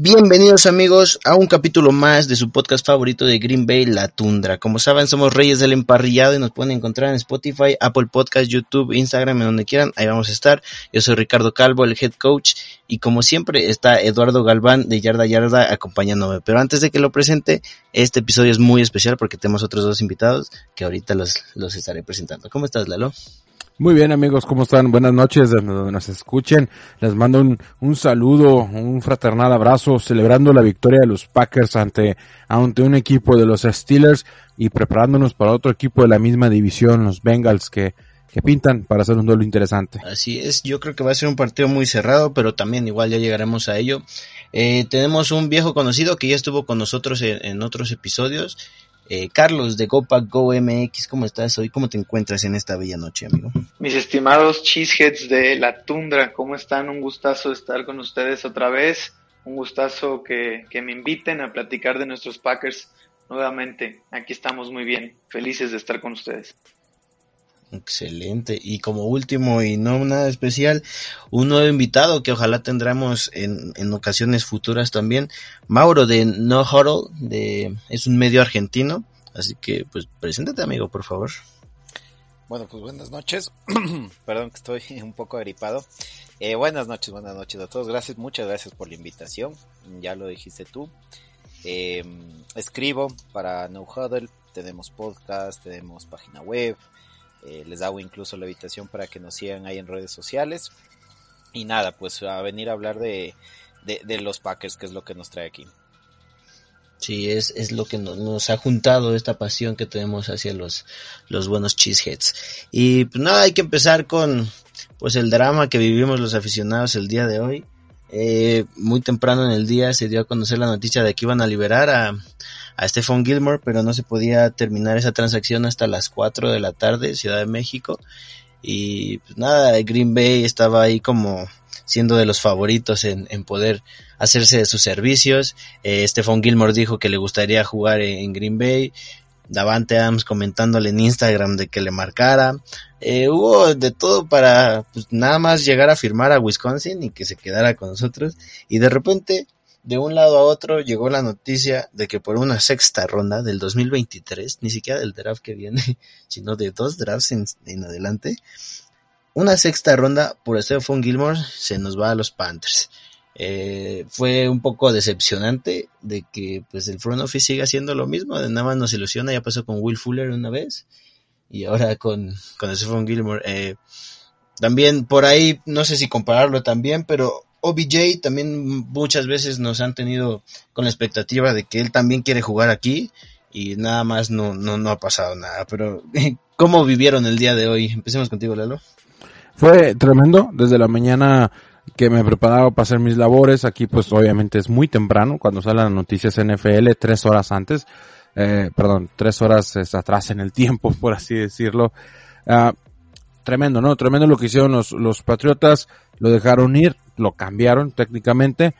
Bienvenidos amigos a un capítulo más de su podcast favorito de Green Bay, La Tundra. Como saben, somos reyes del emparrillado y nos pueden encontrar en Spotify, Apple Podcast, YouTube, Instagram, en donde quieran. Ahí vamos a estar. Yo soy Ricardo Calvo, el head coach. Y como siempre está Eduardo Galván de Yarda Yarda acompañándome. Pero antes de que lo presente, este episodio es muy especial porque tenemos otros dos invitados que ahorita los, los estaré presentando. ¿Cómo estás, Lalo? Muy bien amigos, ¿cómo están? Buenas noches, donde nos escuchen. Les mando un, saludo, un fraternal abrazo, celebrando la victoria de los Packers ante, ante un equipo de los Steelers y preparándonos para otro equipo de la misma división, los Bengals, que, que pintan para hacer un duelo interesante. Así es, yo creo que va a ser un partido muy cerrado, pero también igual ya llegaremos a ello. Eh, tenemos un viejo conocido que ya estuvo con nosotros en otros episodios eh, Carlos de Gopa Go MX, ¿cómo estás hoy? ¿Cómo te encuentras en esta bella noche, amigo? Mis estimados cheeseheads de la tundra, ¿cómo están? Un gustazo estar con ustedes otra vez. Un gustazo que, que me inviten a platicar de nuestros Packers nuevamente. Aquí estamos muy bien, felices de estar con ustedes. Excelente. Y como último y no nada especial, un nuevo invitado que ojalá tendremos en, en ocasiones futuras también, Mauro de No Huddle, de, es un medio argentino. Así que, pues, preséntate, amigo, por favor. Bueno, pues buenas noches. Perdón que estoy un poco agripado. Eh, buenas noches, buenas noches a todos. Gracias, muchas gracias por la invitación. Ya lo dijiste tú. Eh, escribo para No Huddle. Tenemos podcast, tenemos página web. Eh, les hago incluso la invitación para que nos sigan ahí en redes sociales. Y nada, pues a venir a hablar de, de, los Packers, que es lo que nos trae aquí. Sí, es, es lo que nos, nos, ha juntado esta pasión que tenemos hacia los, los buenos cheeseheads. Y pues nada, hay que empezar con pues el drama que vivimos los aficionados el día de hoy. Eh, muy temprano en el día se dio a conocer la noticia de que iban a liberar a, a Stephon Gilmore, pero no se podía terminar esa transacción hasta las 4 de la tarde, Ciudad de México. Y pues nada, Green Bay estaba ahí como siendo de los favoritos en, en poder hacerse de sus servicios. Eh, Stephon Gilmore dijo que le gustaría jugar en, en Green Bay. Davante Adams comentándole en Instagram de que le marcara. Eh, hubo de todo para pues, nada más llegar a firmar a Wisconsin y que se quedara con nosotros. Y de repente, de un lado a otro, llegó la noticia de que por una sexta ronda del 2023, ni siquiera del draft que viene, sino de dos drafts en, en adelante, una sexta ronda por Stephon Gilmore se nos va a los Panthers. Eh, fue un poco decepcionante de que pues el front office siga haciendo lo mismo, de nada más nos ilusiona, ya pasó con Will Fuller una vez y ahora con, con Stephon Gilmore. Eh, también por ahí, no sé si compararlo también, pero OBJ también muchas veces nos han tenido con la expectativa de que él también quiere jugar aquí y nada más no, no, no ha pasado nada. Pero, ¿cómo vivieron el día de hoy? Empecemos contigo, Lalo. Fue tremendo, desde la mañana que me preparaba para hacer mis labores. Aquí pues obviamente es muy temprano cuando salen las noticias NFL, tres horas antes. Eh, perdón, tres horas atrás en el tiempo, por así decirlo. Uh, tremendo, ¿no? Tremendo lo que hicieron los, los Patriotas. Lo dejaron ir, lo cambiaron técnicamente.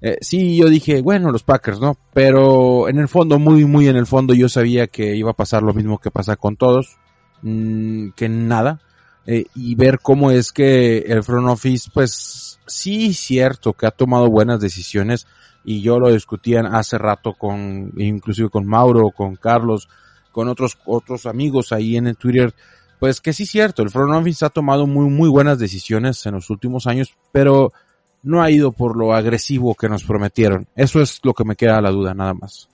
Eh, sí, yo dije, bueno, los Packers, ¿no? Pero en el fondo, muy, muy en el fondo, yo sabía que iba a pasar lo mismo que pasa con todos. Mmm, que nada eh, y ver cómo es que el front office, pues sí, cierto que ha tomado buenas decisiones y yo lo discutían hace rato con, inclusive con Mauro, con Carlos, con otros, otros amigos ahí en el Twitter, pues que sí, cierto, el front office ha tomado muy, muy buenas decisiones en los últimos años, pero no ha ido por lo agresivo que nos prometieron. Eso es lo que me queda la duda, nada más.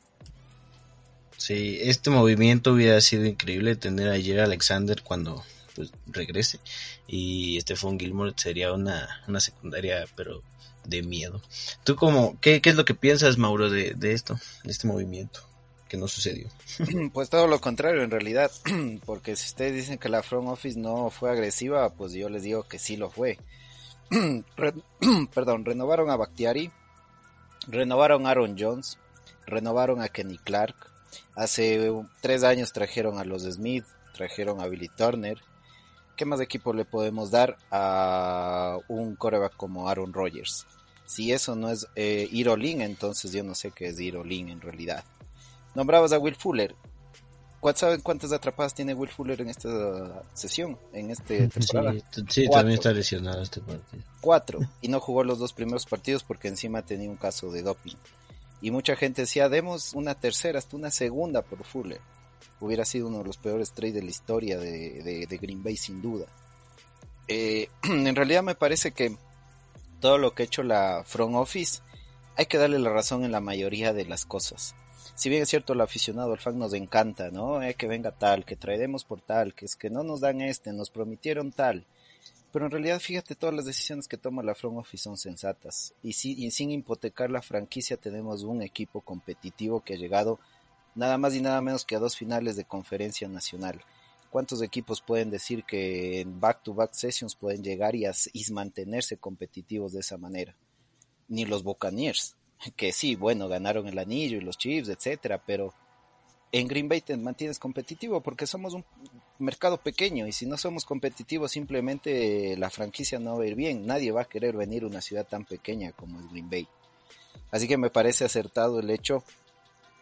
Sí, este movimiento hubiera sido increíble tener ayer a Alexander cuando pues regrese y Stephon Gilmore sería una, una secundaria pero de miedo. ¿Tú como qué, qué es lo que piensas Mauro de, de esto, de este movimiento? que no sucedió. Pues todo lo contrario en realidad, porque si ustedes dicen que la front office no fue agresiva, pues yo les digo que sí lo fue. Perdón, renovaron a Bakhtiari, renovaron a Aaron Jones, renovaron a Kenny Clark, hace tres años trajeron a los Smith, trajeron a Billy Turner. ¿Qué más equipo le podemos dar a un coreback como Aaron Rodgers? Si eso no es eh, Irolin, entonces yo no sé qué es Irolin en realidad. Nombrabas a Will Fuller. ¿Saben cuántas atrapadas tiene Will Fuller en esta sesión? En este temporada. Sí, también está lesionado este partido. Cuatro. Y no jugó los dos primeros partidos porque encima tenía un caso de doping. Y mucha gente decía, demos una tercera, hasta una segunda por Fuller. Hubiera sido uno de los peores trades de la historia de, Green Bay sin duda. Eh, en realidad me parece que todo lo que ha hecho la front office, hay que darle la razón en la mayoría de las cosas. Si bien es cierto, el aficionado, el fan nos encanta, ¿no? Eh, que venga tal, que traeremos por tal, que es que no nos dan este, nos prometieron tal. Pero en realidad, fíjate, todas las decisiones que toma la front office son sensatas. Y, y sin hipotecar la franquicia, tenemos un equipo competitivo que ha llegado nada más y nada menos que a dos finales de conferencia nacional. ¿Cuántos equipos pueden decir que en back-to-back sessions pueden llegar y, mantenerse competitivos de esa manera? Ni los Buccaneers, que sí, bueno, ganaron el anillo y los Chiefs, etcétera, pero en Green Bay te mantienes competitivo porque somos un mercado pequeño y si no somos competitivos simplemente la franquicia no va a ir bien. Nadie va a querer venir a una ciudad tan pequeña como es Green Bay. Así que me parece acertado el hecho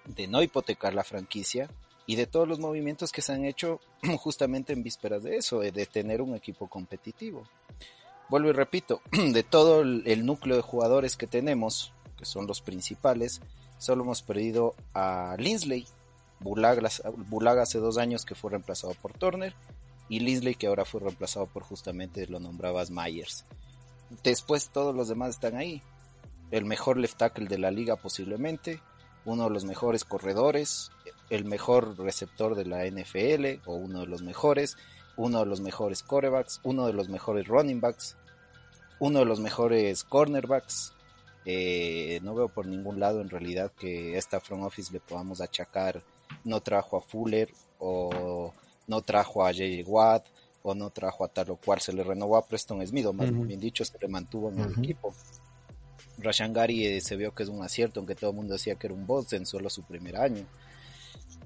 de no hipotecar la franquicia, y de todos los movimientos que se han hecho justamente en vísperas de eso, de tener un equipo competitivo. Vuelvo y repito, de todo el núcleo de jugadores que tenemos, que son los principales, solo hemos perdido a Linsley, Bulaga, hace dos años que fue reemplazado por Turner, y Linsley que ahora fue reemplazado por justamente lo nombrabas Myers. Después todos los demás están ahí. El mejor left tackle de la liga posiblemente, uno de los mejores corredores, el mejor receptor de la NFL o uno de los mejores, uno de los mejores corebacks, uno de los mejores running backs, uno de los mejores cornerbacks. Eh, no veo por ningún lado en realidad que esta front office le podamos achacar no trajo a Fuller o no trajo a J.J. Watt o no trajo a tal o cual se le renovó a Preston Smith o más bien dicho se le mantuvo en el equipo Rashan Gary eh, se vio que es un acierto, aunque todo el mundo decía que era un boss en solo su primer año.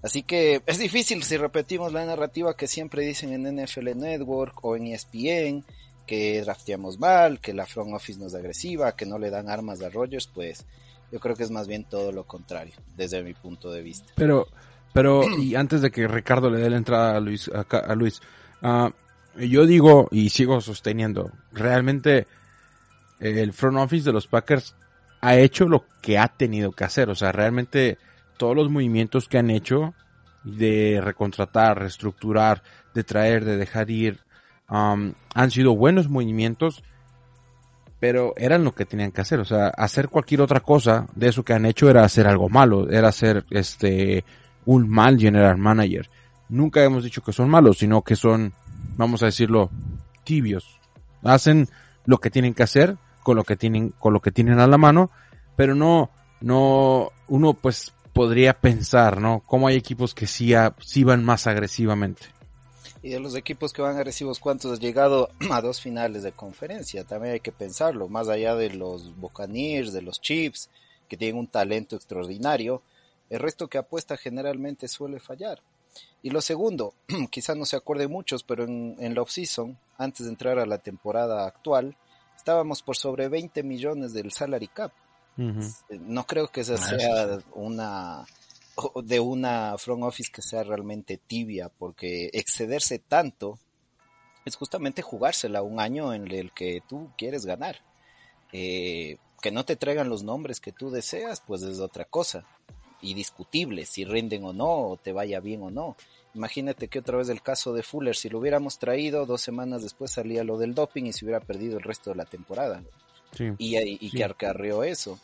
Así que es difícil si repetimos la narrativa que siempre dicen en NFL Network o en ESPN, que drafteamos mal, que la front office no es agresiva, que no le dan armas a Rogers, pues yo creo que es más bien todo lo contrario, desde mi punto de vista. Pero, pero, y antes de que Ricardo le dé la entrada a Luis, a, Luis, ah, yo digo y sigo sosteniendo, realmente el front office de los Packers ha hecho lo que ha tenido que hacer. O sea, realmente todos los movimientos que han hecho de recontratar, reestructurar, de traer, de dejar ir, um, han sido buenos movimientos, pero eran lo que tenían que hacer. O sea, hacer cualquier otra cosa de eso que han hecho era hacer algo malo, era ser este un mal general manager. Nunca hemos dicho que son malos, sino que son, vamos a decirlo, tibios. Hacen lo que tienen que hacer con lo que tienen, con lo que tienen a la mano, pero no, no, uno pues podría pensar, ¿no? Cómo hay equipos que sí, van más agresivamente. Y de los equipos que van agresivos, ¿cuántos han llegado a dos finales de conferencia? También hay que pensarlo, más allá de los Buccaneers, de los Chiefs, que tienen un talento extraordinario, el resto que apuesta generalmente suele fallar. Y lo segundo, quizás no se acuerde muchos, pero en, en la off-season, antes de entrar a la temporada actual, estábamos por sobre 20 millones del salary cap. No creo que esa ah, sea una de una front office que sea realmente tibia, porque excederse tanto es justamente jugársela un año en el que tú quieres ganar. Eh, que no te traigan los nombres que tú deseas, pues es otra cosa. Y discutible si rinden o no, o te vaya bien o no. Imagínate que otra vez el caso de Fuller, si lo hubiéramos traído, dos semanas después salía lo del doping y se hubiera perdido el resto de la temporada. y, que acarreó eso.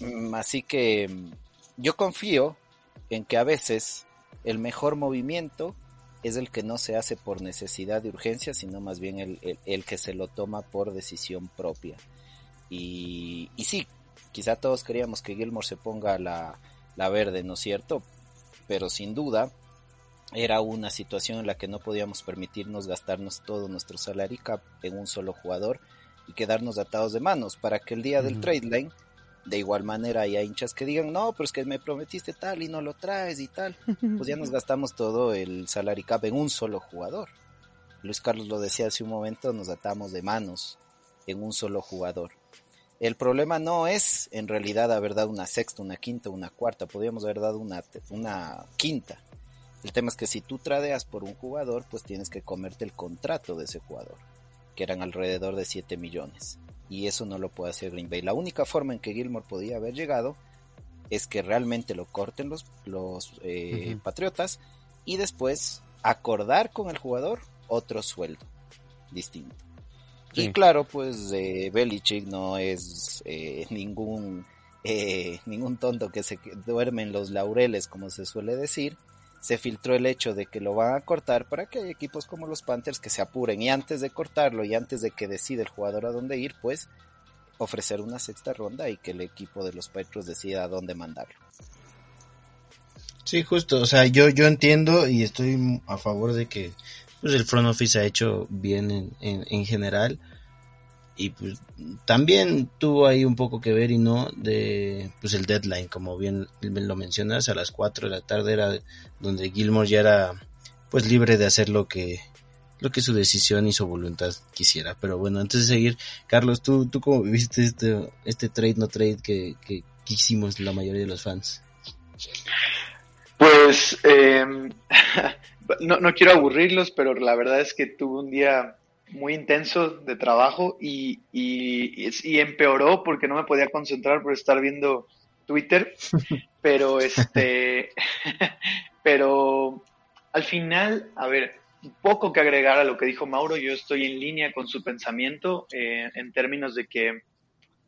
Mm, así que mm, yo confío en que a veces el mejor movimiento es el que no se hace por necesidad de urgencia, sino más bien el, que se lo toma por decisión propia. Y, y sí, quizá todos queríamos que Gilmore se ponga la, la verde, ¿no es cierto? pero sin duda era una situación en la que no podíamos permitirnos gastarnos todo nuestro salary cap en un solo jugador y quedarnos atados de manos para que el día del trade line de igual manera haya hinchas que digan no pero es que me prometiste tal y no lo traes y tal pues ya nos gastamos todo el salary cap en un solo jugador. Luis Carlos lo decía hace un momento nos atamos de manos en un solo jugador. El problema no es en realidad haber dado una sexta, una quinta, una cuarta, podríamos haber dado una, una quinta. El tema es que si tú tradeas por un jugador, pues tienes que comerte el contrato de ese jugador, que eran alrededor de 7 millones. Y eso no lo puede hacer Green Bay. La única forma en que Gilmore podía haber llegado es que realmente lo corten los, los eh, Patriotas y después acordar con el jugador otro sueldo distinto. Y claro, pues eh, Belichick no es eh, ningún, eh, ningún tonto que se duerme en los laureles, como se suele decir. Se filtró el hecho de que lo van a cortar para que hay equipos como los Panthers que se apuren y antes de cortarlo y antes de que decida el jugador a dónde ir, pues ofrecer una sexta ronda y que el equipo de los Patriots decida a dónde mandarlo. Sí, justo, o sea, yo, yo entiendo y estoy a favor de que pues el front office ha hecho bien en, en, general y pues también tuvo ahí un poco que ver y no de pues el deadline como bien lo mencionas a las 4 de la tarde era donde Gilmore ya era pues libre de hacer lo que lo que su decisión y su voluntad quisiera. Pero bueno antes de seguir Carlos tú tú cómo viste este este trade no trade que, que, hicimos la mayoría de los fans pues eh, no, no quiero aburrirlos, pero la verdad es que tuve un día muy intenso de trabajo y, y, empeoró porque no me podía concentrar por estar viendo Twitter, pero este, pero al final, a ver, poco que agregar a lo que dijo Mauro, yo estoy en línea con su pensamiento eh, en términos de que,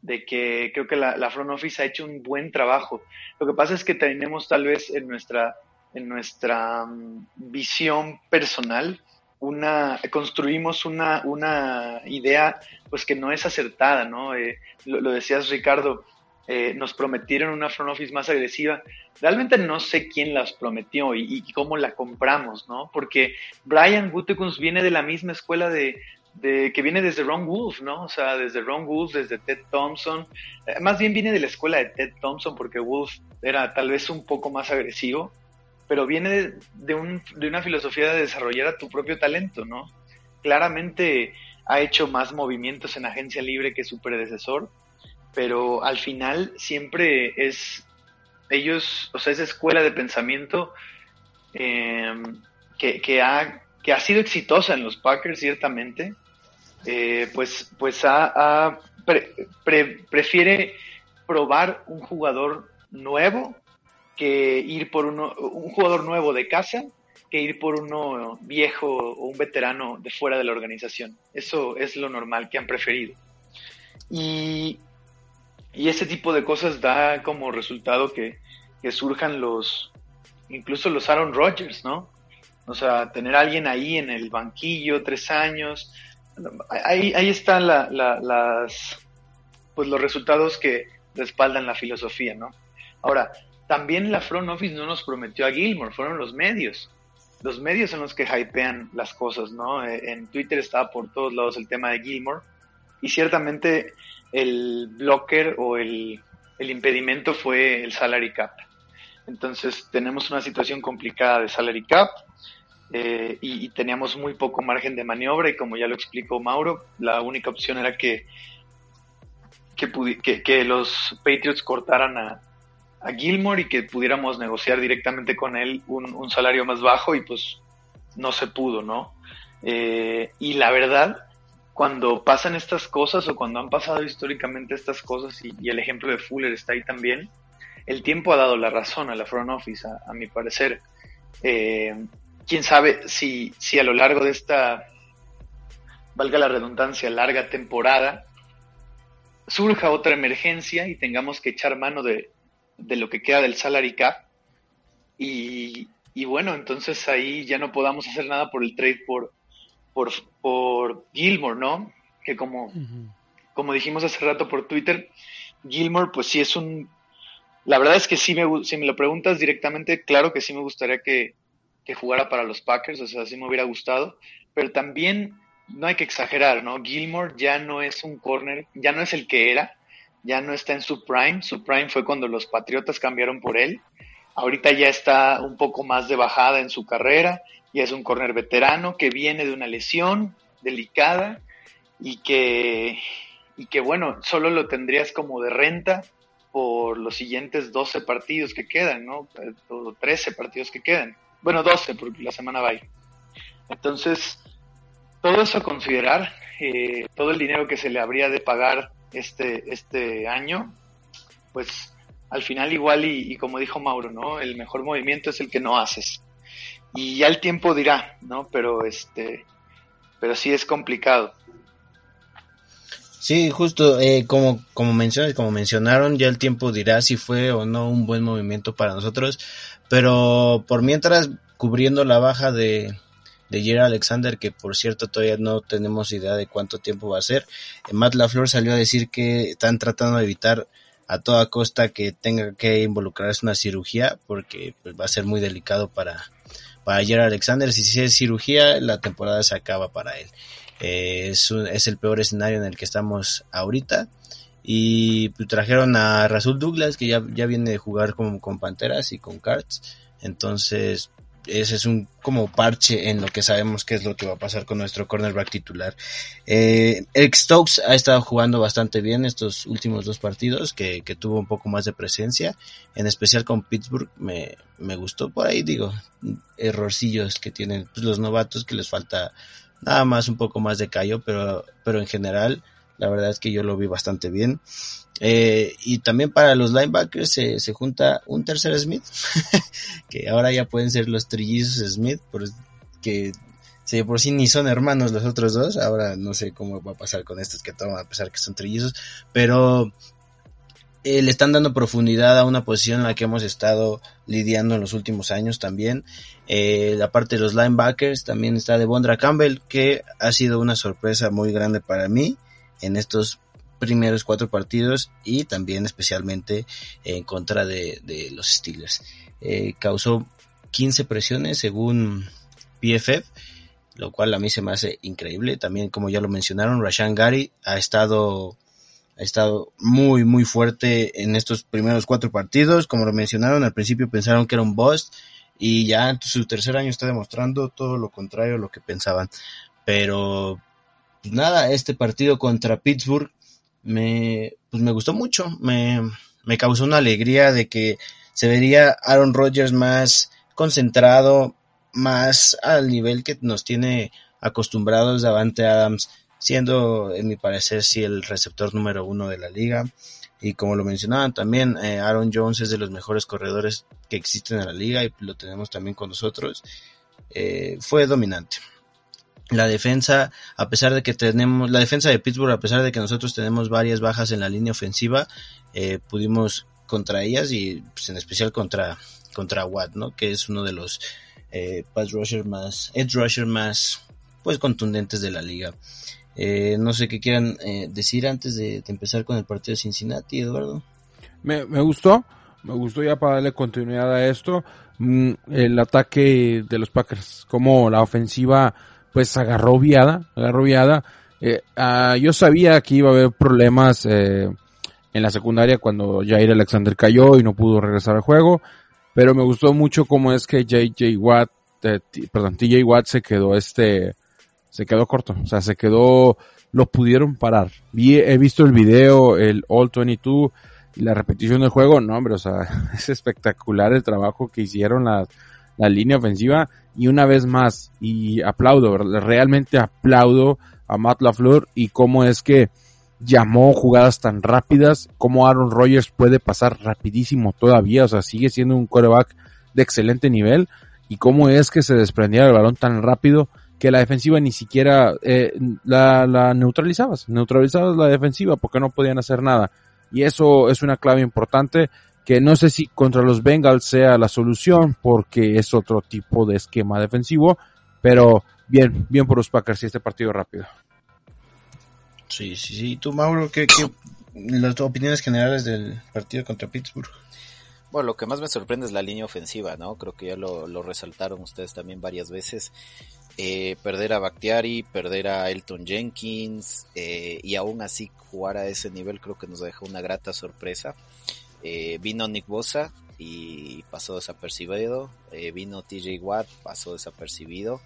de que creo que la, la front office ha hecho un buen trabajo. Lo que pasa es que tenemos tal vez en nuestra en nuestra mm, visión personal, una, construimos una, una idea pues que no es acertada, ¿no? Eh, lo, decías Ricardo, eh, nos prometieron una front office más agresiva. Realmente no sé quién las prometió y, cómo la compramos, ¿no? Porque Brian Gutekunst viene de la misma escuela de, de, que viene desde Ron Wolf, ¿no? O sea, desde Ron Wolf, desde Ted Thompson. Eh, más bien viene de la escuela de Ted Thompson porque Wolf era tal vez un poco más agresivo pero viene de, un, de una filosofía de desarrollar a tu propio talento, ¿no? Claramente ha hecho más movimientos en agencia libre que su predecesor, pero al final siempre es ellos, o sea, esa escuela de pensamiento em, que, ha, que ha sido exitosa en los Packers, ciertamente, eh, pues, pues ha, prefiere probar un jugador nuevo que ir por uno, un jugador nuevo de casa que ir por uno viejo o un veterano de fuera de la organización. Eso es lo normal que han preferido. Y, y ese tipo de cosas da como resultado que, que surjan los, incluso los Aaron Rodgers, ¿no? O sea, tener alguien ahí en el banquillo tres años. Ahí, ahí están la, las, pues los resultados que respaldan la filosofía, ¿no? Ahora, también la front office no nos prometió a Gilmore, fueron los medios. Los medios son los que hypean las cosas, ¿no? Eh, en Twitter estaba por todos lados el tema de Gilmore y ciertamente el blocker o el, impedimento fue el salary cap. Entonces tenemos una situación complicada de salary cap eh, y, teníamos muy poco margen de maniobra y como ya lo explicó Mauro, la única opción era que, que, que los Patriots cortaran a, a Gilmore y que pudiéramos negociar directamente con él un, salario más bajo y pues no se pudo, ¿no? Eh, y la verdad, cuando pasan estas cosas o cuando han pasado históricamente estas cosas y, el ejemplo de Fuller está ahí también, el tiempo ha dado la razón a la front office, a, mi parecer. Eh, quién sabe si, si a lo largo de esta, valga la redundancia, larga temporada, surja otra emergencia y tengamos que echar mano de, de lo que queda del salary cap. Y, y, bueno, entonces ahí ya no podamos hacer nada por el trade por, por, por Gilmore, ¿no? Que como, como dijimos hace rato por Twitter, Gilmore pues sí es un, la verdad es que sí me, si me lo preguntas directamente, claro que sí me gustaría que, que jugara para los Packers, o sea, sí me hubiera gustado, pero también no hay que exagerar, ¿no? Gilmore ya no es un corner, ya no es el que era, ya no está en su prime, su prime fue cuando los Patriotas cambiaron por él, ahorita ya está un poco más de bajada en su carrera, ya es un corner veterano que viene de una lesión delicada y que, y que bueno, solo lo tendrías como de renta por los siguientes 12 partidos que quedan, ¿no? O 13 partidos que quedan. Bueno, 12 porque la semana va. Entonces, todo eso a considerar, eh, todo el dinero que se le habría de pagar este, este año, pues al final igual y, como dijo Mauro, ¿no? El mejor movimiento es el que no haces. Y ya el tiempo dirá, ¿no? Pero este, pero sí es complicado. Sí, justo eh, como como mencionas, como mencionaron, ya el tiempo dirá si fue o no un buen movimiento para nosotros, pero por mientras cubriendo la baja de de Jerry Alexander, que por cierto todavía no tenemos idea de cuánto tiempo va a ser. Eh, Matt LaFleur salió a decir que están tratando de evitar a toda costa que tenga que involucrarse una cirugía, porque pues, va a ser muy delicado para, para Jerry Alexander. Si es cirugía, la temporada se acaba para él. Eh, es el peor escenario en el que estamos ahorita. Y pues, trajeron a Rasul Douglas, que ya, ya viene de jugar con, con Panteras y con Cards. Entonces, ese es un como parche en lo que sabemos que es lo que va a pasar con nuestro cornerback titular. Eh, Eric Stokes ha estado jugando bastante bien estos últimos dos partidos, que, que tuvo un poco más de presencia, en especial con Pittsburgh, me, me gustó por ahí, digo, errorcillos que tienen pues, los novatos, que les falta nada más un poco más de callo, pero, pero en general, la verdad es que yo lo vi bastante bien. Eh, y también para los linebackers se, se junta un tercer Smith, que ahora ya pueden ser los trillizos Smith, que si por sí ni son hermanos los otros dos, ahora no sé cómo va a pasar con estos que toman a pesar que son trillizos, pero eh, le están dando profundidad a una posición en la que hemos estado lidiando en los últimos años también. Eh, la parte de los linebackers también está de Bondra Campbell, que ha sido una sorpresa muy grande para mí en estos primeros cuatro partidos y también especialmente en contra de, de los Steelers. Eh, causó 15 presiones según PFF, lo cual a mí se me hace increíble. También, como ya lo mencionaron, Rashan Gary ha estado, ha estado muy, muy fuerte en estos primeros cuatro partidos. Como lo mencionaron, al principio pensaron que era un bust y ya en su tercer año está demostrando todo lo contrario a lo que pensaban. Pero, pues nada, este partido contra Pittsburgh me, pues me gustó mucho, me, me causó una alegría de que se vería Aaron Rodgers más concentrado, más al nivel que nos tiene acostumbrados Davante Adams, siendo, en mi parecer, sí el receptor número uno de la liga. Y como lo mencionaban también, eh, Aaron Jones es de los mejores corredores que existen en la liga y lo tenemos también con nosotros. Eh, fue dominante la defensa, a pesar de que tenemos, la defensa de Pittsburgh, a pesar de que nosotros tenemos varias bajas en la línea ofensiva, eh, pudimos contra ellas y pues, en especial contra, contra Watt, ¿no? Que es uno de los eh, pass rusher más, edge rusher más, pues contundentes de la liga. Eh, no sé qué quieran eh, decir antes de, empezar con el partido de Cincinnati, Eduardo. Me, me gustó, me gustó ya para darle continuidad a esto, mm, el ataque de los Packers, como la ofensiva pues agarró viada, agarró viada. Eh, uh, yo sabía que iba a haber problemas eh, en la secundaria cuando Jair Alexander cayó y no pudo regresar al juego, pero me gustó mucho cómo es que JJ Watt, eh, perdón, TJ Watt se quedó este, se quedó corto, o sea, se quedó, lo pudieron parar. He visto el video, el All 22 y la repetición del juego, no hombre, o sea, es espectacular el trabajo que hicieron las, la línea ofensiva y una vez más, y aplaudo, realmente aplaudo a Matt LaFleur y cómo es que llamó jugadas tan rápidas, cómo Aaron Rodgers puede pasar rapidísimo todavía, o sea, sigue siendo un quarterback de excelente nivel y cómo es que se desprendía el balón tan rápido que la defensiva ni siquiera eh, la, la neutralizabas, neutralizabas la defensiva porque no podían hacer nada. Y eso es una clave importante que no sé si contra los Bengals sea la solución porque es otro tipo de esquema defensivo, pero bien, bien por los Packers y este partido rápido. Sí, sí, sí. ¿Tú, Mauro, qué, qué las opiniones generales del partido contra Pittsburgh? Bueno, lo que más me sorprende es la línea ofensiva, ¿no? Creo que ya lo, lo resaltaron ustedes también varias veces. Eh, perder a Bakhtiari, perder a Elton Jenkins eh, y aún así jugar a ese nivel creo que nos dejó una grata sorpresa. Eh, vino Nick Bosa y pasó desapercibido. vino TJ Watt, pasó desapercibido.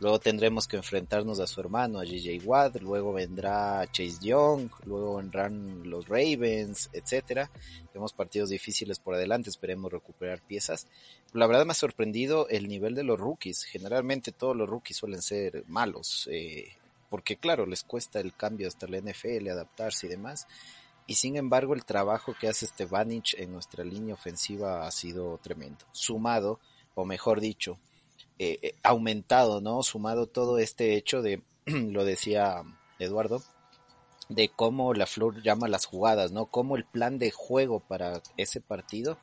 Luego tendremos que enfrentarnos a su hermano, a JJ Watt, luego vendrá Chase Young, luego vendrán los Ravens, etcétera. Tenemos partidos difíciles por adelante, esperemos recuperar piezas. La verdad me ha sorprendido el nivel de los rookies. Generalmente todos los rookies suelen ser malos, eh, porque claro, les cuesta el cambio hasta la NFL, adaptarse y demás. Y sin embargo, el trabajo que hace Vanich en nuestra línea ofensiva ha sido tremendo. Sumado, o mejor dicho, eh, eh, aumentado, ¿no? Sumado todo este hecho de, lo decía Eduardo, de cómo la Flor llama las jugadas, ¿no? Cómo el plan de juego para ese partido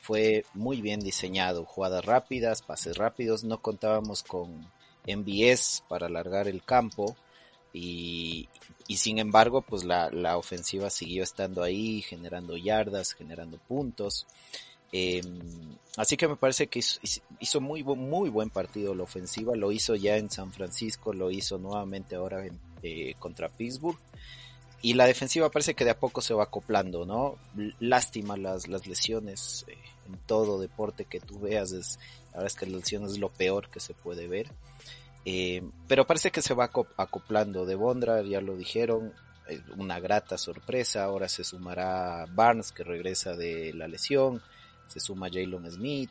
fue muy bien diseñado. Jugadas rápidas, pases rápidos, no contábamos con MBS para alargar el campo y, sin embargo, pues la, la ofensiva siguió estando ahí, generando yardas, generando puntos. Eh, así que me parece que hizo, muy, muy buen partido la ofensiva, lo hizo ya en San Francisco, lo hizo nuevamente ahora eh, contra Pittsburgh. Y la defensiva parece que de a poco se va acoplando, ¿no? Lástima las, las lesiones eh, en todo deporte que tú veas, es, la verdad es que las lesiones es lo peor que se puede ver. Eh, pero parece que se va acoplando de Bondra, ya lo dijeron, una grata sorpresa, ahora se sumará Barnes que regresa de la lesión, se suma Jalen Smith.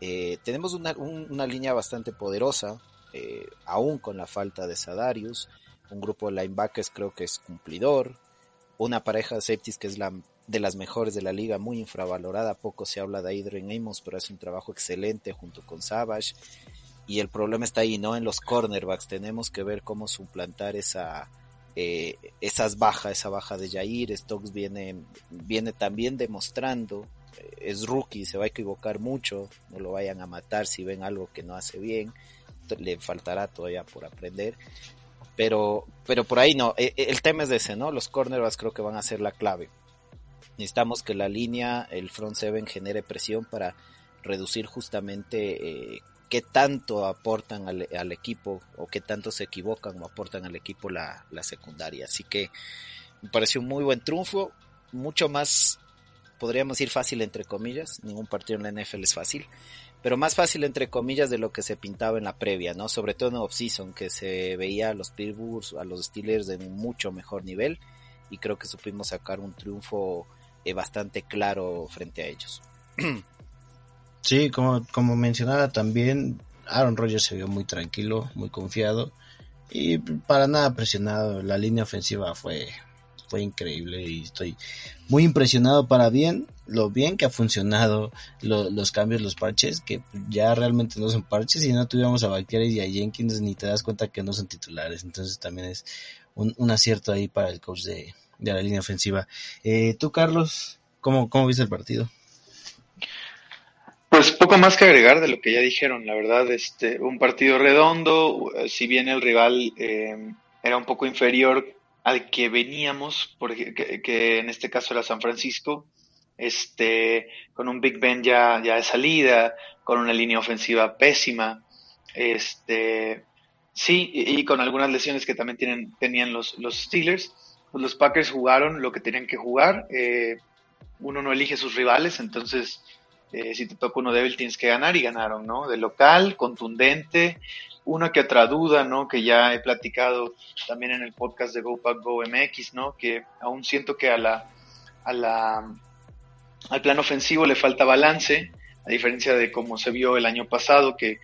Eh, tenemos una, una, línea bastante poderosa, eh, aún con la falta de Sadarius. Un grupo de linebackers creo que es cumplidor. Una pareja de safeties que es la de las mejores de la liga, muy infravalorada. Poco se habla de Adrian Amos, pero hace un trabajo excelente junto con Savage. Y el problema está ahí, ¿no? En los cornerbacks. Tenemos que ver cómo suplantar esa, eh, esas bajas, esa baja de Jair. Stokes viene, viene también demostrando es rookie, se va a equivocar mucho, no lo vayan a matar si ven algo que no hace bien, le faltará todavía por aprender. Pero, pero por ahí no, e, e, el tema es ese, ¿no? Los cornerbacks creo que van a ser la clave. Necesitamos que la línea, el front seven genere presión para reducir justamente eh, qué tanto aportan al, equipo o qué tanto se equivocan o aportan al equipo la, secundaria. Así que me pareció un muy buen triunfo, mucho más podríamos ir fácil entre comillas, ningún partido en la NFL es fácil, pero más fácil entre comillas de lo que se pintaba en la previa, ¿no? Sobre todo en off-season, que se veía a los Pittsburgh, a los Steelers de mucho mejor nivel, y creo que supimos sacar un triunfo eh, bastante claro frente a ellos. Sí, como, como mencionaba también, Aaron Rodgers se vio muy tranquilo, muy confiado, y para nada presionado, la línea ofensiva fue fue increíble y estoy muy impresionado para bien, lo bien que ha funcionado los cambios, los parches, que ya realmente no son parches y no tuviéramos a Bacteria y a Jenkins ni te das cuenta que no son titulares, entonces también es un, acierto ahí para el coach de, la línea ofensiva. Eh, tú, Carlos, ¿cómo, ¿cómo viste el partido? Pues poco más que agregar de lo que ya dijeron, la verdad, este, un partido redondo, si bien el rival eh, era un poco inferior al que veníamos, porque, que, en este caso era San Francisco, este, con un Big Ben ya, ya de salida, con una línea ofensiva pésima, este, sí, y, con algunas lesiones que también tienen, tenían los, los Steelers, pues los Packers jugaron lo que tenían que jugar, eh, uno no elige sus rivales, entonces eh, si te toca uno débil tienes que ganar y ganaron, ¿no? De local, contundente, una que otra duda, ¿no? Que ya he platicado también en el podcast de Go Pack Go MX, ¿no? Que aún siento que a la, a la, al plan ofensivo le falta balance, a diferencia de cómo se vio el año pasado, que,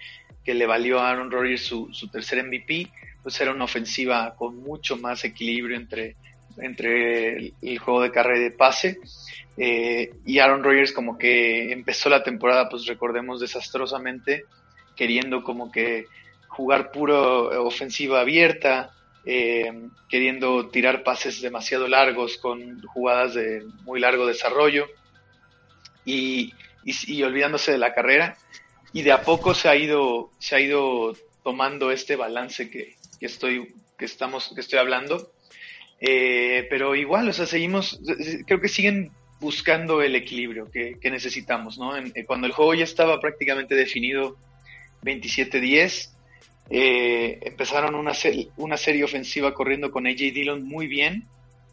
que le valió a Aaron Rodgers su, su tercer MVP, pues era una ofensiva con mucho más equilibrio entre, entre el, juego de carrera y de pase. Eh, y Aaron Rodgers como que empezó la temporada, pues recordemos, desastrosamente, queriendo como que jugar puro ofensiva abierta, eh, queriendo tirar pases demasiado largos con jugadas de muy largo desarrollo y, y, olvidándose de la carrera. Y de a poco se ha ido, se ha ido tomando este balance que, estoy, que estamos, que estoy hablando. Eh, pero igual, o sea, seguimos, creo que siguen buscando el equilibrio que, necesitamos, ¿no? Eh, cuando el juego ya estaba prácticamente definido 27-10, eh, empezaron una, una serie ofensiva corriendo con AJ Dillon muy bien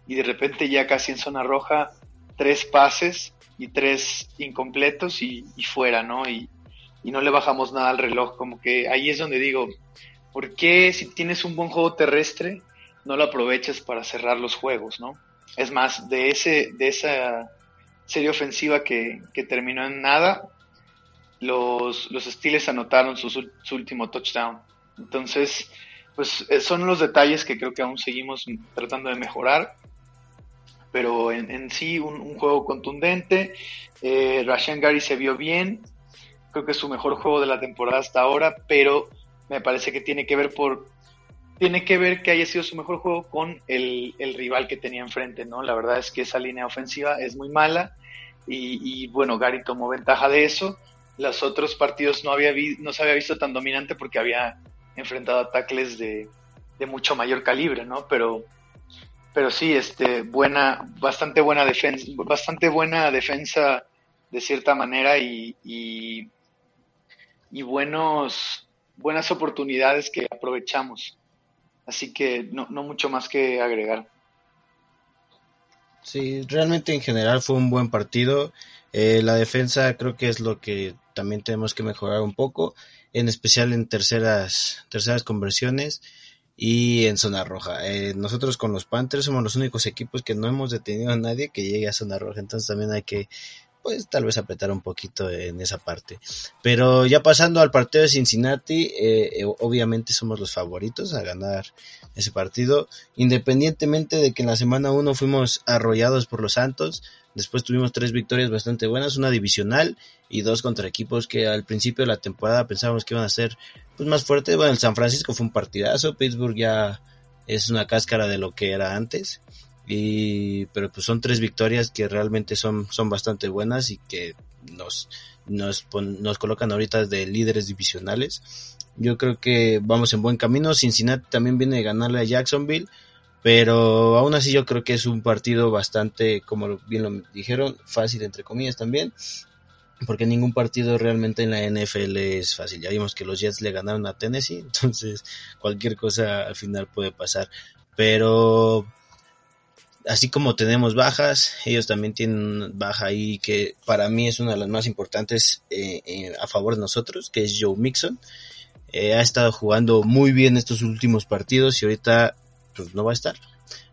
y de repente ya casi en zona roja tres pases y tres incompletos y, fuera, ¿no? Y, y, no le bajamos nada al reloj, como que ahí es donde digo, ¿por qué si tienes un buen juego terrestre no lo aprovechas para cerrar los juegos, ¿no? Es más, de, ese, de esa serie ofensiva que, terminó en nada, los, los Steelers anotaron su, su último touchdown. Entonces, pues eh, son los detalles que creo que aún seguimos tratando de mejorar pero en, sí un, juego contundente. Eh, Rashan Gary se vio bien, creo que es su mejor juego de la temporada hasta ahora, pero me parece que tiene que ver por tiene que ver que haya sido su mejor juego con el, rival que tenía enfrente, ¿no? La verdad es que esa línea ofensiva es muy mala y, bueno, Gary tomó ventaja de eso. Los otros partidos no, había no se había visto tan dominante porque había enfrentado ataques de, de mucho mayor calibre, ¿no? Pero pero sí, este, buena, bastante buena defensa, bastante buena defensa de cierta manera y, y, buenos, buenas oportunidades que aprovechamos. Así que no, no mucho más que agregar. Sí, realmente en general fue un buen partido. Eh, la defensa creo que es lo que también tenemos que mejorar un poco, en especial en terceras, terceras conversiones y en zona roja. Eh, nosotros con los Panthers somos los únicos equipos que no hemos detenido a nadie que llegue a zona roja, entonces también hay que pues tal vez apretar un poquito en esa parte. Pero ya pasando al partido de Cincinnati, eh, eh, obviamente somos los favoritos a ganar ese partido, independientemente de que en la semana 1 fuimos arrollados por los Santos, después tuvimos tres victorias bastante buenas, una divisional y dos contra equipos que al principio de la temporada pensábamos que iban a ser pues más fuertes. Bueno, el San Francisco fue un partidazo, Pittsburgh ya es una cáscara de lo que era antes. Y, pero pues son tres victorias que realmente son, son bastante buenas y que nos, nos, nos colocan ahorita de líderes divisionales. Yo creo que vamos en buen camino. Cincinnati también viene de ganarle a Jacksonville. Pero aún así yo creo que es un partido bastante, como bien lo dijeron, fácil entre comillas también porque ningún partido realmente en la NFL es fácil. Ya vimos que los Jets le ganaron a Tennessee, entonces cualquier cosa al final puede pasar. Pero así como tenemos bajas, ellos también tienen baja ahí que para mí es una de las más importantes eh, a favor de nosotros, que es Joe Mixon. Eh, ha estado jugando muy bien estos últimos partidos y ahorita pues no va a estar.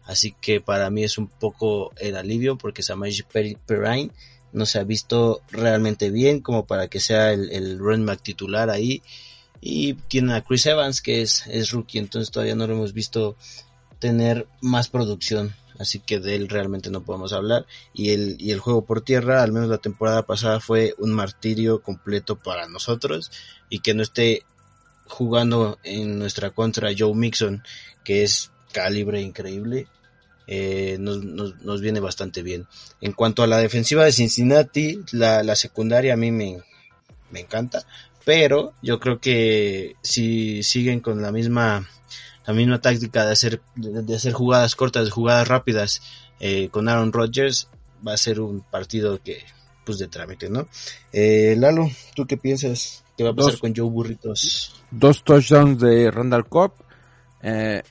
Así que para mí es un poco el alivio porque Samaji Perrine no se ha visto realmente bien como para que sea el, el run back titular ahí. Y tiene a Chris Evans que es, es rookie, entonces todavía no lo hemos visto tener más producción. Así que de él realmente no podemos hablar. Y el, y el juego por tierra, al menos la temporada pasada, fue un martirio completo para nosotros. Y que no esté jugando en nuestra contra Joe Mixon, que es calibre increíble, eh, nos, nos, viene bastante bien. En cuanto a la defensiva de Cincinnati, la, la secundaria a mí me, me encanta, pero yo creo que si siguen con la misma la misma táctica de hacer de, hacer jugadas cortas, jugadas rápidas eh, con Aaron Rodgers, va a ser un partido que pues de trámite, ¿no? Eh, Lalo, ¿tú qué piensas? ¿Qué va a pasar con Joe Burritos? Dos touchdowns de Randall Cobb. Eh,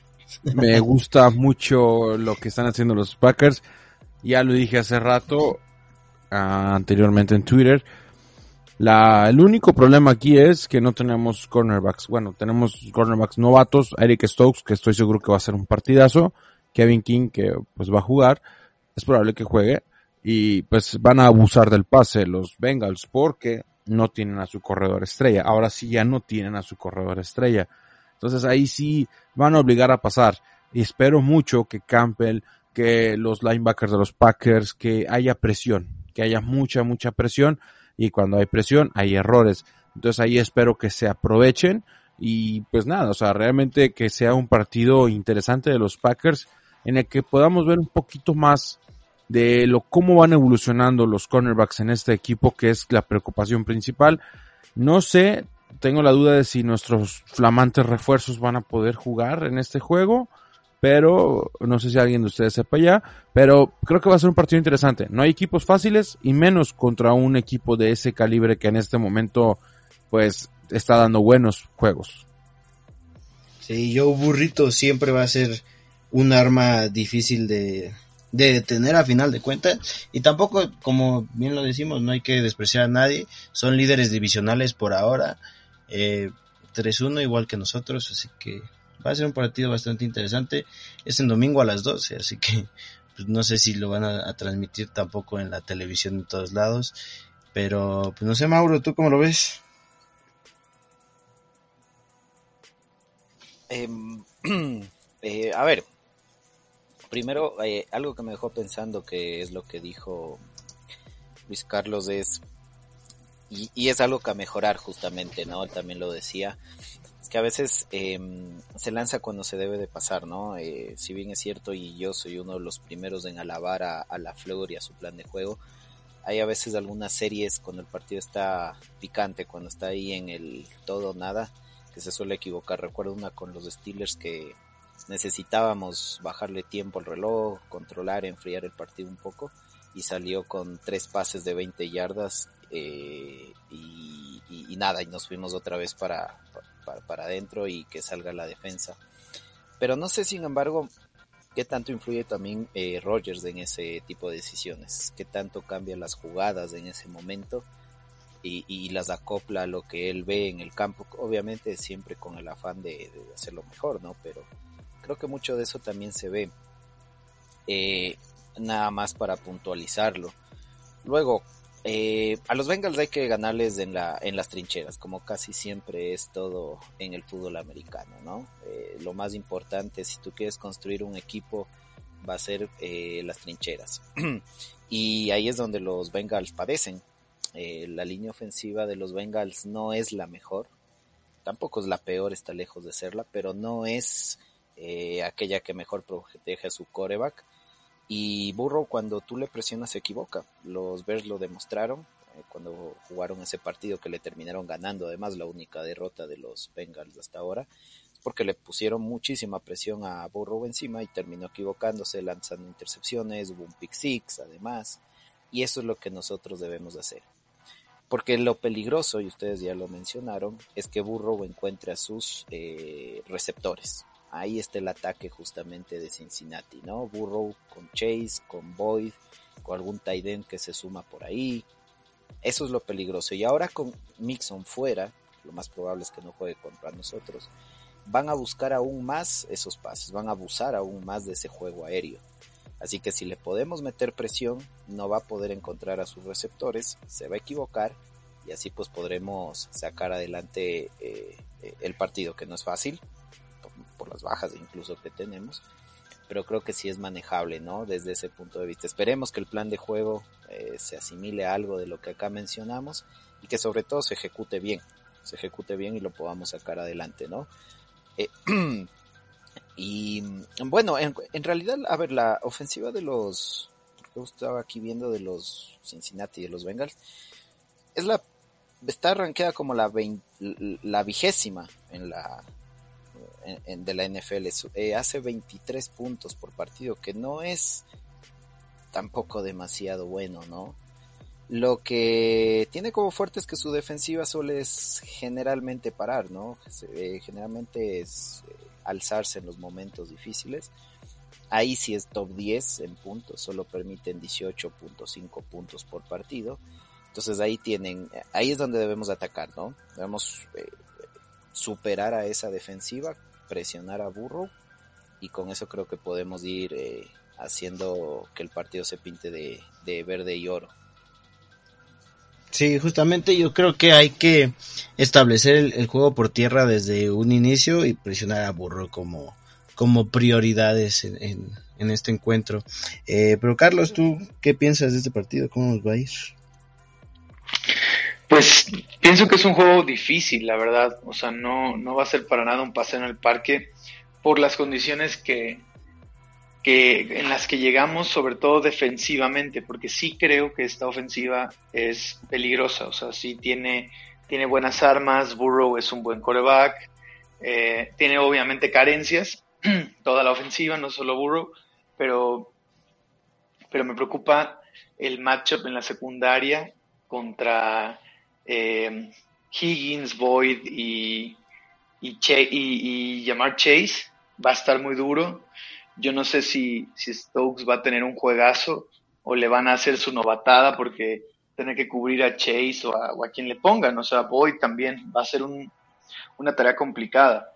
me gusta mucho lo que están haciendo los Packers. Ya lo dije hace rato, ah, anteriormente en Twitter. La, el único problema aquí es que no tenemos cornerbacks. Bueno, tenemos cornerbacks novatos. Eric Stokes, que estoy seguro que va a ser un partidazo. Kevin King, que pues va a jugar. Es probable que juegue. Y pues van a abusar del pase los Bengals porque no tienen a su corredor estrella. Ahora sí ya no tienen a su corredor estrella. Entonces ahí sí van a obligar a pasar. Y espero mucho que Campbell, que los linebackers de los Packers, que haya presión, que haya mucha, mucha presión. Y cuando hay presión, hay errores. Entonces ahí espero que se aprovechen. Y pues nada, o sea, realmente que sea un partido interesante de los Packers en el que podamos ver un poquito más de lo cómo van evolucionando los cornerbacks en este equipo, que es la preocupación principal. No sé tengo la duda de si nuestros flamantes refuerzos van a poder jugar en este juego, pero no sé si alguien de ustedes sepa ya, pero creo que va a ser un partido interesante. No hay equipos fáciles y menos contra un equipo de ese calibre que en este momento pues está dando buenos juegos. Sí, yo Burrito siempre va a ser un arma difícil de, de detener a final de cuentas y tampoco como bien lo decimos no hay que despreciar a nadie son líderes divisionales por ahora eh, 3-1 igual que nosotros así que va a ser un partido bastante interesante. Es en domingo a las 12 así que pues, no sé si lo van a, transmitir tampoco en la televisión de todos lados. Pero pues no sé Mauro tú cómo lo ves eh, eh, a ver. Primero, eh, algo que me dejó pensando que es lo que dijo Luis Carlos es, y, es algo que a mejorar justamente, ¿no? Él también lo decía, que a veces eh, se lanza cuando se debe de pasar, ¿no? Eh, si bien es cierto y yo soy uno de los primeros en alabar a, la Flor y a su plan de juego, hay a veces algunas series cuando el partido está picante, cuando está ahí en el todo nada, que se suele equivocar. Recuerdo una con los Steelers que necesitábamos bajarle tiempo al reloj, controlar, enfriar el partido un poco y salió con tres pases de 20 yardas eh, y, nada, y nos fuimos otra vez para, para, para adentro y que salga la defensa. Pero no sé, sin embargo, qué tanto influye también eh, Rogers en ese tipo de decisiones, qué tanto cambia las jugadas en ese momento y, las acopla a lo que él ve en el campo, obviamente siempre con el afán de, de hacerlo mejor, ¿no? Pero creo que mucho de eso también se ve. Eh, nada más para puntualizarlo. Luego, eh, a los Bengals hay que ganarles en, la, en las trincheras, como casi siempre es todo en el fútbol americano, ¿no? Eh, lo más importante, si tú quieres construir un equipo, va a ser eh, las trincheras. y ahí es donde los Bengals padecen. Eh, la línea ofensiva de los Bengals no es la mejor, tampoco es la peor, está lejos de serla, pero no es eh, aquella que mejor protege a su coreback. Y Burrow cuando tú le presionas se equivoca. Los Bears lo demostraron eh, cuando jugaron ese partido que le terminaron ganando, además la única derrota de los Bengals hasta ahora, porque le pusieron muchísima presión a Burrow encima y terminó equivocándose, lanzando intercepciones, hubo un pick six además, y eso es lo que nosotros debemos hacer. Porque lo peligroso, y ustedes ya lo mencionaron, es que Burrow encuentre a sus eh, receptores ahí está el ataque justamente de Cincinnati, ¿no? Burrow con Chase, con Boyd, con algún tight que se suma por ahí. Eso es lo peligroso. Y ahora con Mixon fuera, lo más probable es que no juegue contra nosotros, van a buscar aún más esos pases, van a abusar aún más de ese juego aéreo. Así que si le podemos meter presión, no va a poder encontrar a sus receptores, se va a equivocar y así pues podremos sacar adelante eh, el partido, que no es fácil, por las bajas incluso que tenemos, pero creo que sí es manejable, ¿no? Desde ese punto de vista. Esperemos que el plan de juego eh, se asimile a algo de lo que acá mencionamos y que sobre todo se ejecute bien, se ejecute bien y lo podamos sacar adelante, ¿no? Eh, y bueno, en, realidad, a ver, la ofensiva de los, yo estaba aquí viendo de los Cincinnati y de los Bengals, es la, está arranqueada como la, 20, la vigésima en la, de la NFL. Eh, hace 23 puntos por partido, que no es tampoco demasiado bueno, ¿no? Lo que tiene como fuerte es que su defensiva suele generalmente parar, ¿no? Eh, generalmente es eh, alzarse en los momentos difíciles. Ahí sí es top 10 en puntos, solo permiten 18.5 puntos por partido. Entonces ahí tienen, ahí es donde debemos atacar, ¿no? Debemos superar a esa defensiva presionar a Burrow y con eso creo que podemos ir eh, haciendo que el partido se pinte de, de, verde y oro. Sí, justamente yo creo que hay que establecer el, juego por tierra desde un inicio y presionar a Burrow como, como prioridades en, en, en este encuentro. Eh, pero Carlos, ¿tú qué piensas de este partido? ¿Cómo nos va a ir? Pues pienso que es un juego difícil, la verdad. O sea, no, no va a ser para nada un paseo en el parque por las condiciones que, que en las que llegamos, sobre todo defensivamente, porque sí creo que esta ofensiva es peligrosa. O sea, sí tiene, tiene buenas armas, Burrow es un buen coreback, eh, tiene obviamente carencias, toda la ofensiva, no solo Burrow, pero, pero me preocupa el matchup en la secundaria contra eh, Higgins, Boyd y, y, y, Chase. Va a estar muy duro. Yo no sé si, si Stokes va a tener un juegazo o le van a hacer su novatada porque tiene que cubrir a Chase o a, quien le pongan. O sea, Boyd también va a ser una tarea complicada.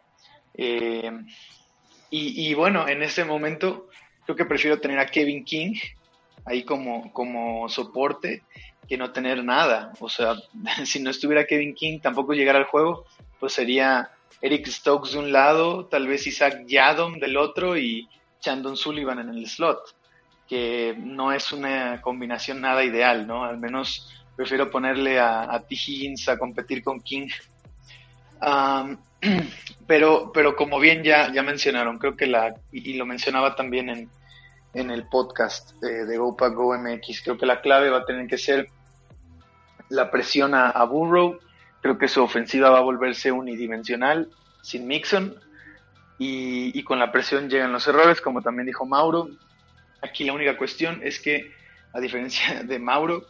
Eh, y, bueno, en ese momento creo que prefiero tener a Kevin King ahí como, como soporte que no tener nada. O sea, si no estuviera Kevin King, tampoco llegara al juego, pues sería Eric Stokes de un lado, tal vez Isaac Yadom del otro y Chandon Sullivan en el slot, que no es una combinación nada ideal, ¿no? Al menos prefiero ponerle a, a T. Higgins a competir con King. pero, pero como bien ya, ya mencionaron, creo que la, y, lo mencionaba también en, en el podcast de, de GoPack Go MX, creo que la clave va a tener que ser la presión a, Burrow, creo que su ofensiva va a volverse unidimensional sin Mixon y, y, con la presión llegan los errores, como también dijo Mauro. Aquí la única cuestión es que, a diferencia de Mauro,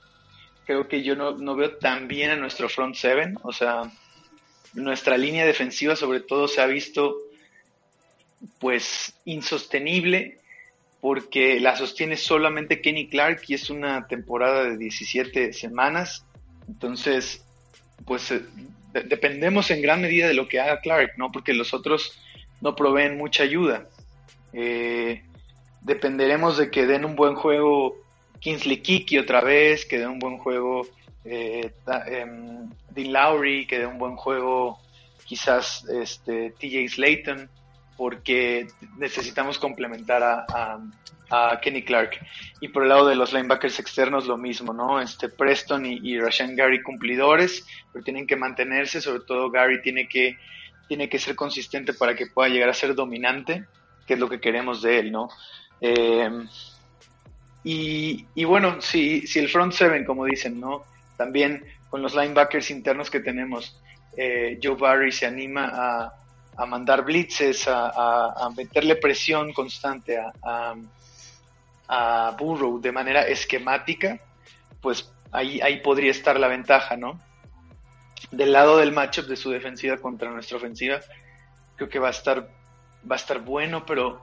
creo que yo no, no veo tan bien a nuestro front seven, o sea, nuestra línea defensiva sobre todo se ha visto pues insostenible porque la sostiene solamente Kenny Clark y es una temporada de 17 semanas. Entonces, pues eh, dependemos en gran medida de lo que haga Clark, ¿no? Porque los otros no proveen mucha ayuda. Eh, dependeremos de que den un buen juego Kingsley Kiki otra vez, que den un buen juego eh, em, Dean Lowry, que dé un buen juego, quizás este, TJ Slayton, porque necesitamos complementar a, Kenny Clark. Y por el lado de los linebackers externos, lo mismo, ¿no? Este Preston y, y Rashan Gary cumplidores, pero tienen que mantenerse, sobre todo Gary tiene que, tiene que ser consistente para que pueda llegar a ser dominante, que es lo que queremos de él, ¿no? Em, y, y, bueno, si, si el front seven, como dicen, ¿no? También con los linebackers internos que tenemos, eh, Joe Barry se anima a, a mandar blitzes, a, meterle presión constante a, a, Burrow de manera esquemática, pues ahí, ahí podría estar la ventaja, ¿no? Del lado del matchup de su defensiva contra nuestra ofensiva, creo que va a estar, va a estar bueno, pero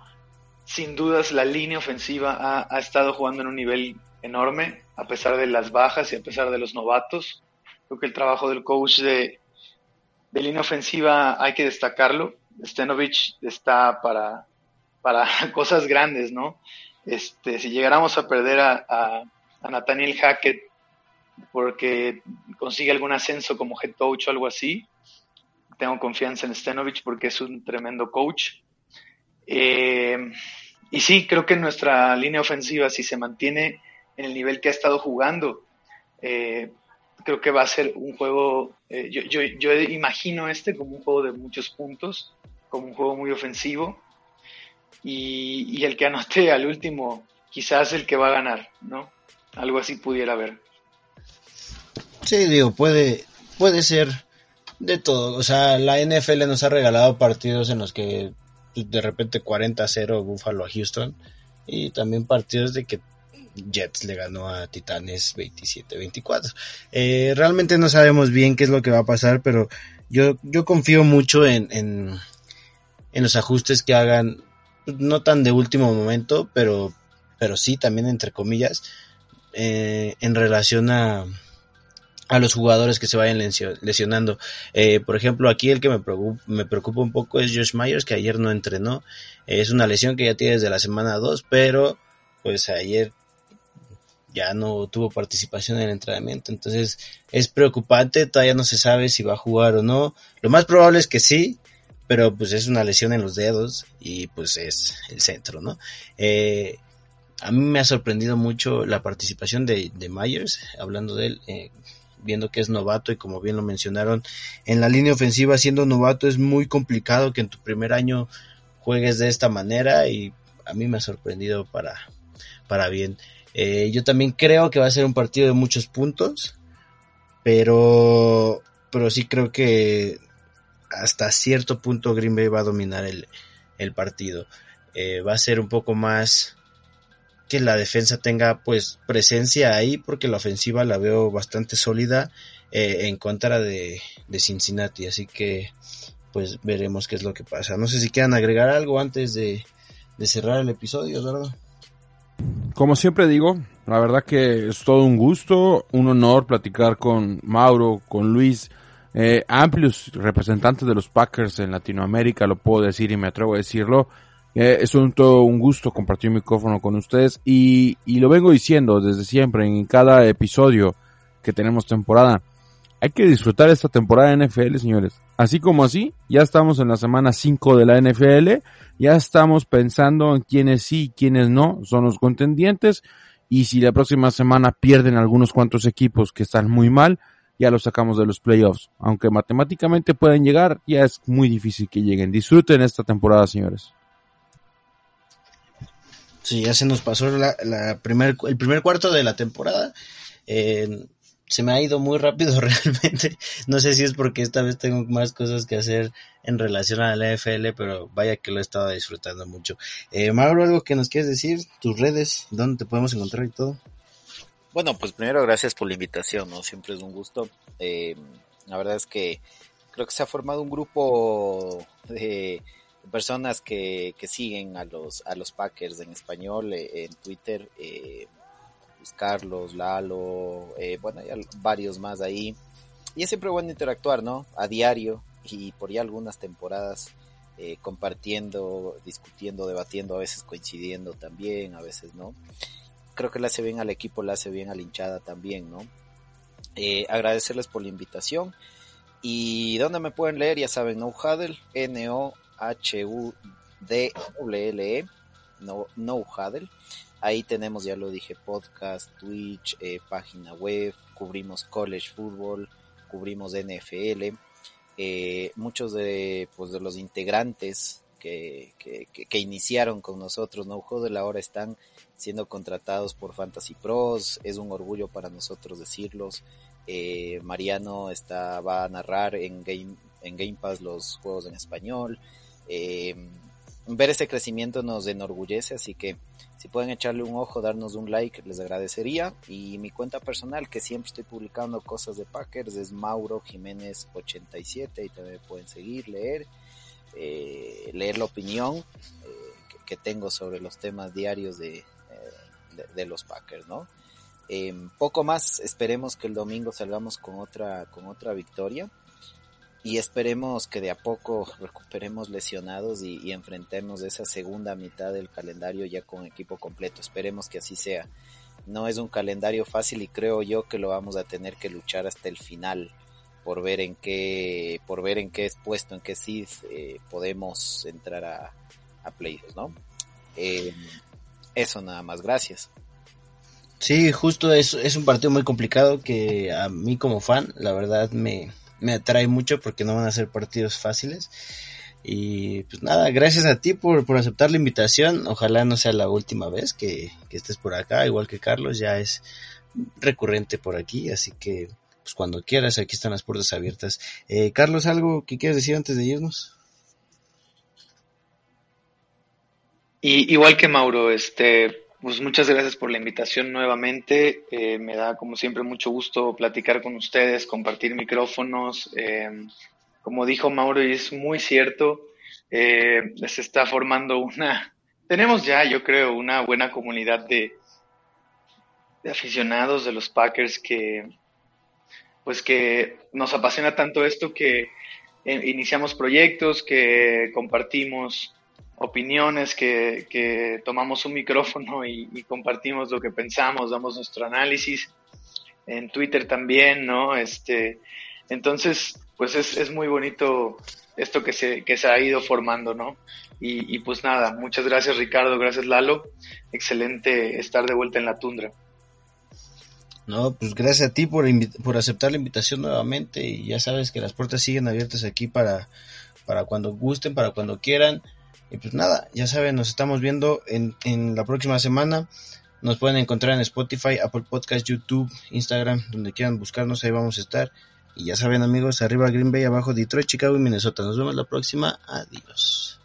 sin dudas la línea ofensiva ha, ha estado jugando en un nivel enorme, a pesar de las bajas y a pesar de los novatos. Creo que el trabajo del coach de, de línea ofensiva hay que destacarlo. Stenovich está para, para cosas grandes, ¿no? Este, si llegáramos a perder a, a, Nathaniel Hackett porque consigue algún ascenso como head coach o algo así, tengo confianza en Stenovich porque es un tremendo coach. Eh, y sí, creo que nuestra línea ofensiva, si se mantiene en el nivel que ha estado jugando. Eh, creo que va a ser un juego, eh, yo, yo, yo, imagino este como un juego de muchos puntos, como un juego muy ofensivo, y, el que anote al último quizás el que va a ganar, ¿no? Algo así pudiera haber. Sí, digo, puede, puede ser de todo. O sea, la NFL nos ha regalado partidos en los que de repente 40-0 Buffalo a Houston y también partidos de que Jets le ganó a Titanes 27-24. Eh, realmente no sabemos bien qué es lo que va a pasar, pero yo, yo confío mucho en, en, los ajustes que hagan, no tan de último momento, pero, pero sí también entre comillas, eh, en relación a, a los jugadores que se vayan lesionando. Eh, por ejemplo, aquí el que me preocupa, me preocupa un poco es Josh Myers, que ayer no entrenó. es una lesión que ya tiene desde la semana 2, pero pues ayer ya no tuvo participación en el entrenamiento. Entonces es preocupante, todavía no se sabe si va a jugar o no. Lo más probable es que sí, pero pues es una lesión en los dedos y pues es el centro, ¿no? Eh, a mí me ha sorprendido mucho la participación de, de Myers, hablando de él, eh, viendo que es novato y como bien lo mencionaron, en la línea ofensiva siendo novato es muy complicado que en tu primer año juegues de esta manera y a mí me ha sorprendido para, para bien. Eh, yo también creo que va a ser un partido de muchos puntos, pero, pero sí creo que hasta cierto punto Green Bay va a dominar el, el partido. Eh, va a ser un poco más que la defensa tenga pues presencia ahí porque la ofensiva la veo bastante sólida eh, en contra de, de, Cincinnati. Así que pues veremos qué es lo que pasa. No sé si quieran agregar algo antes de, de cerrar el episodio Eduardo como siempre digo la verdad que es todo un gusto un honor platicar con Mauro con Luis eh, amplios representantes de los Packers en Latinoamérica lo puedo decir y me atrevo a decirlo eh, es un, todo un gusto compartir micrófono con ustedes y, y lo vengo diciendo desde siempre en cada episodio que tenemos temporada. Hay que disfrutar esta temporada de NFL, señores. Así como así, ya estamos en la semana 5 de la NFL, ya estamos pensando en quiénes sí y quiénes no son los contendientes y si la próxima semana pierden algunos cuantos equipos que están muy mal, ya los sacamos de los playoffs. Aunque matemáticamente pueden llegar, ya es muy difícil que lleguen. Disfruten esta temporada, señores. Sí, ya se nos pasó el primer cuarto de la temporada. Eh, se me ha ido muy rápido realmente. No sé si es porque esta vez tengo más cosas que hacer en relación a la NFL, pero vaya que lo he estado disfrutando mucho. Eh, Mauro, algo que nos quieres decir, tus redes, dónde te podemos encontrar y todo. Bueno, pues primero gracias por la invitación, ¿no? Siempre es un gusto. Eh, la verdad es que creo que se ha formado un grupo de personas que, que, siguen a los, a los Packers en español eh, en Twitter, eh, Carlos, Lalo, eh, bueno, hay varios más ahí. Y es siempre bueno interactuar, ¿no? A diario y por ya algunas temporadas eh, compartiendo, discutiendo, debatiendo, a veces coincidiendo también, a veces no. Creo que le hace bien al equipo, le hace bien a la hinchada también, ¿no? Eh, agradecerles por la invitación. Y donde me pueden leer, ya saben, No Huddle, N-O H-U-D-L-L-E, no, no Huddle. Ahí tenemos, ya lo dije, podcast, Twitch, eh, página web, cubrimos college football, cubrimos NFL. Eh, muchos de, pues, de los integrantes que, iniciaron con nosotros, No Huddle, ahora están siendo contratados por Fantasy Pros. Es un orgullo para nosotros decirlos. Eh, Mariano está, va a narrar en Game, en Game Pass los juegos en español. Ver ese crecimiento nos enorgullece, así que si pueden echarle un ojo, darnos un like, les agradecería. Y mi cuenta personal, que siempre estoy publicando cosas de Packers, es Mauro Jiménez 87 y también pueden seguir, leer, eh, leer la opinión eh, que, tengo sobre los temas diarios de, eh, de, de los Packers, ¿no? poco más, esperemos que el domingo salgamos con otra, con otra victoria y esperemos que de a poco recuperemos lesionados y, enfrentemos esa segunda mitad del calendario ya con equipo completo. Esperemos que así sea. No es un calendario fácil y creo yo que lo vamos a tener que luchar hasta el final por ver en qué por ver en qué es puesto, en qué seed eh, podemos entrar a, a playoffs, ¿no? Eh, eso nada más, gracias. Sí, justo es, es un partido muy complicado que a mí como fan, la verdad me, me atrae mucho porque no van a ser partidos fáciles. Y pues nada, gracias a ti por, por aceptar la invitación. Ojalá no sea la última vez que, que, estés por acá, igual que Carlos, ya es recurrente por aquí, así que pues cuando quieras, aquí están las puertas abiertas. Eh, Carlos, ¿algo que quieras decir antes de irnos? Y igual que Mauro, este, pues muchas gracias por la invitación nuevamente. Eh, me da como siempre mucho gusto platicar con ustedes, compartir micrófonos. Eh, como dijo Mauro, y es muy cierto, eh, se está formando una, tenemos ya, yo creo, una buena comunidad de, de aficionados de los Packers que, pues que nos apasiona tanto esto que iniciamos proyectos, que compartimos opiniones, que, que tomamos un micrófono y, compartimos lo que pensamos, damos nuestro análisis. En Twitter también, ¿no? Este, entonces, pues es, es muy bonito esto que se, que se ha ido formando, ¿no? Y, y pues nada, muchas gracias Ricardo, gracias Lalo. Excelente estar de vuelta en la tundra. No, pues gracias a ti por, por aceptar la invitación nuevamente y ya sabes que las puertas siguen abiertas aquí para, para cuando gusten, para cuando quieran. Y pues nada, ya saben, nos estamos viendo en, en la próxima semana. Nos pueden encontrar en Spotify, Apple Podcast, YouTube, Instagram, donde quieran buscarnos, ahí vamos a estar. Y ya saben amigos, arriba Green Bay, abajo Detroit, Chicago y Minnesota. Nos vemos la próxima. Adiós.